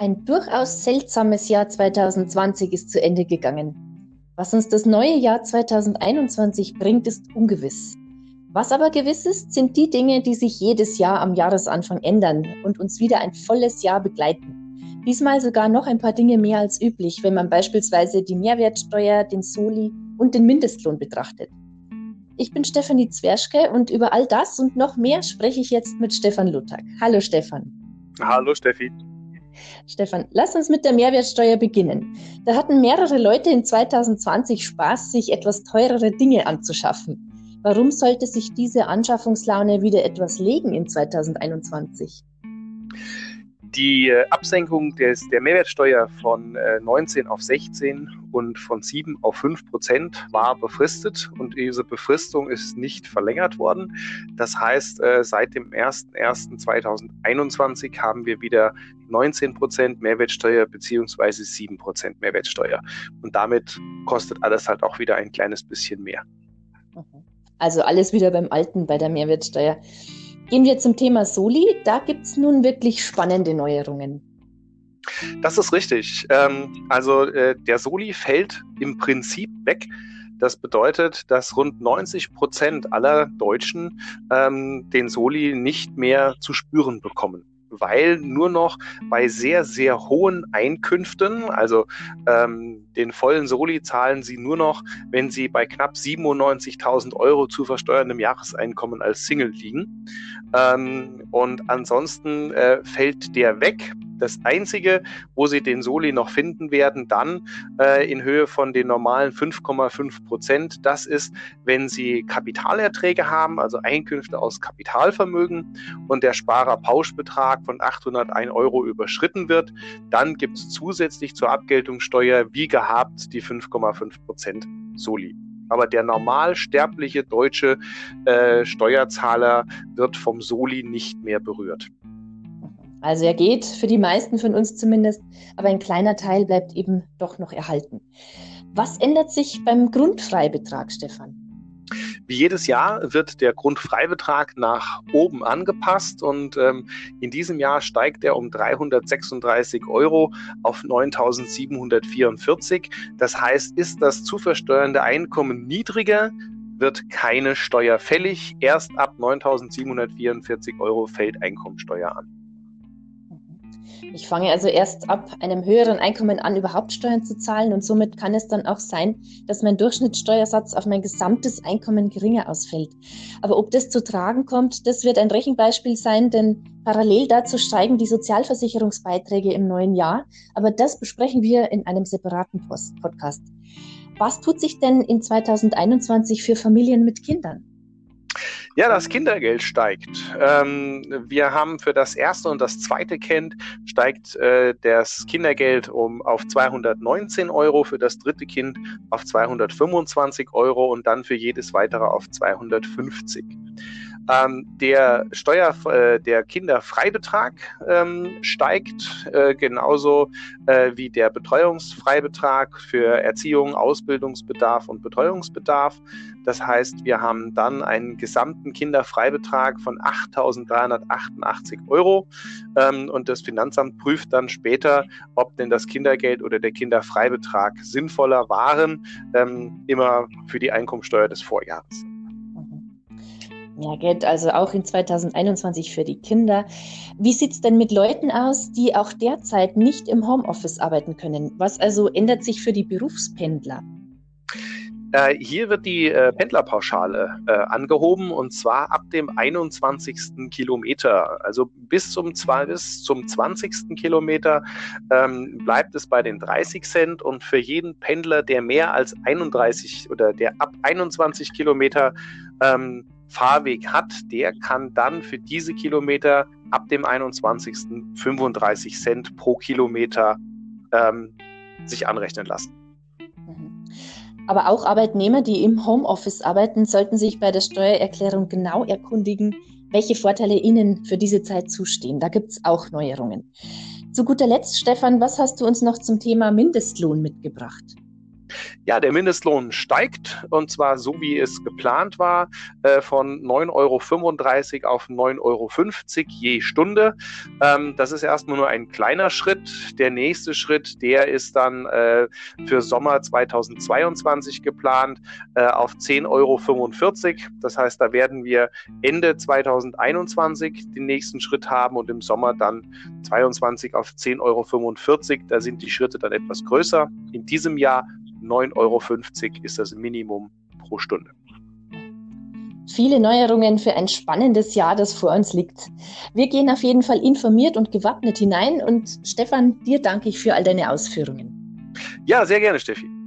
Ein durchaus seltsames Jahr 2020 ist zu Ende gegangen. Was uns das neue Jahr 2021 bringt, ist ungewiss. Was aber gewiss ist, sind die Dinge, die sich jedes Jahr am Jahresanfang ändern und uns wieder ein volles Jahr begleiten. Diesmal sogar noch ein paar Dinge mehr als üblich, wenn man beispielsweise die Mehrwertsteuer, den Soli und den Mindestlohn betrachtet. Ich bin Stefanie Zwerschke und über all das und noch mehr spreche ich jetzt mit Stefan Luttag. Hallo Stefan. Hallo Steffi. Stefan, lass uns mit der Mehrwertsteuer beginnen. Da hatten mehrere Leute in 2020 Spaß, sich etwas teurere Dinge anzuschaffen. Warum sollte sich diese Anschaffungslaune wieder etwas legen in 2021? Die äh, Absenkung des, der Mehrwertsteuer von 19 äh, auf 16 und von 7 auf 5 Prozent war befristet und diese Befristung ist nicht verlängert worden. Das heißt, äh, seit dem 01.01.2021 haben wir wieder 19 Prozent Mehrwertsteuer beziehungsweise 7 Prozent Mehrwertsteuer. Und damit kostet alles halt auch wieder ein kleines bisschen mehr. Also alles wieder beim Alten bei der Mehrwertsteuer. Gehen wir zum Thema Soli. Da gibt es nun wirklich spannende Neuerungen. Das ist richtig. Ähm, also äh, der Soli fällt im Prinzip weg. Das bedeutet, dass rund 90 Prozent aller Deutschen ähm, den Soli nicht mehr zu spüren bekommen weil nur noch bei sehr, sehr hohen Einkünften, also ähm, den vollen Soli zahlen sie nur noch, wenn sie bei knapp 97.000 Euro zu versteuerndem Jahreseinkommen als Single liegen. Ähm, und ansonsten äh, fällt der weg. Das Einzige, wo Sie den Soli noch finden werden, dann äh, in Höhe von den normalen 5,5 Prozent, das ist, wenn Sie Kapitalerträge haben, also Einkünfte aus Kapitalvermögen und der Sparerpauschbetrag von 801 Euro überschritten wird, dann gibt es zusätzlich zur Abgeltungssteuer wie gehabt die 5,5 Prozent Soli. Aber der normal sterbliche deutsche äh, Steuerzahler wird vom Soli nicht mehr berührt. Also er geht für die meisten von uns zumindest, aber ein kleiner Teil bleibt eben doch noch erhalten. Was ändert sich beim Grundfreibetrag, Stefan? Wie jedes Jahr wird der Grundfreibetrag nach oben angepasst und ähm, in diesem Jahr steigt er um 336 Euro auf 9.744. Das heißt, ist das zu versteuernde Einkommen niedriger, wird keine Steuer fällig. Erst ab 9.744 Euro fällt Einkommensteuer an. Ich fange also erst ab einem höheren Einkommen an, überhaupt Steuern zu zahlen und somit kann es dann auch sein, dass mein Durchschnittssteuersatz auf mein gesamtes Einkommen geringer ausfällt. Aber ob das zu tragen kommt, das wird ein Rechenbeispiel sein, denn parallel dazu steigen die Sozialversicherungsbeiträge im neuen Jahr. Aber das besprechen wir in einem separaten Post Podcast. Was tut sich denn in 2021 für Familien mit Kindern? Ja, das Kindergeld steigt. Ähm, wir haben für das erste und das zweite Kind steigt äh, das Kindergeld um auf 219 Euro, für das dritte Kind auf 225 Euro und dann für jedes weitere auf 250. Ähm, der Steuer, äh, der Kinderfreibetrag ähm, steigt äh, genauso äh, wie der Betreuungsfreibetrag für Erziehung, Ausbildungsbedarf und Betreuungsbedarf. Das heißt, wir haben dann einen gesamten Kinderfreibetrag von 8.388 Euro ähm, und das Finanzamt prüft dann später, ob denn das Kindergeld oder der Kinderfreibetrag sinnvoller waren, ähm, immer für die Einkommensteuer des Vorjahres. Ja, Geld also auch in 2021 für die Kinder. Wie sieht es denn mit Leuten aus, die auch derzeit nicht im Homeoffice arbeiten können? Was also ändert sich für die Berufspendler? Äh, hier wird die äh, Pendlerpauschale äh, angehoben und zwar ab dem 21. Kilometer. Also bis zum, bis zum 20. Kilometer ähm, bleibt es bei den 30 Cent und für jeden Pendler, der mehr als 31 oder der ab 21 Kilometer ähm, Fahrweg hat, der kann dann für diese Kilometer ab dem 21. 35 Cent pro Kilometer ähm, sich anrechnen lassen. Mhm. Aber auch Arbeitnehmer, die im Homeoffice arbeiten, sollten sich bei der Steuererklärung genau erkundigen, welche Vorteile ihnen für diese Zeit zustehen. Da gibt es auch Neuerungen. Zu guter Letzt, Stefan, was hast du uns noch zum Thema Mindestlohn mitgebracht? Ja, der Mindestlohn steigt und zwar so wie es geplant war, äh, von 9,35 Euro auf 9,50 Euro je Stunde. Ähm, das ist erstmal nur ein kleiner Schritt. Der nächste Schritt, der ist dann äh, für Sommer 2022 geplant äh, auf 10,45 Euro. Das heißt, da werden wir Ende 2021 den nächsten Schritt haben und im Sommer dann 22 auf 10,45 Euro. Da sind die Schritte dann etwas größer. In diesem Jahr 9,50 Euro ist das Minimum pro Stunde. Viele Neuerungen für ein spannendes Jahr, das vor uns liegt. Wir gehen auf jeden Fall informiert und gewappnet hinein und Stefan, dir danke ich für all deine Ausführungen. Ja, sehr gerne, Steffi.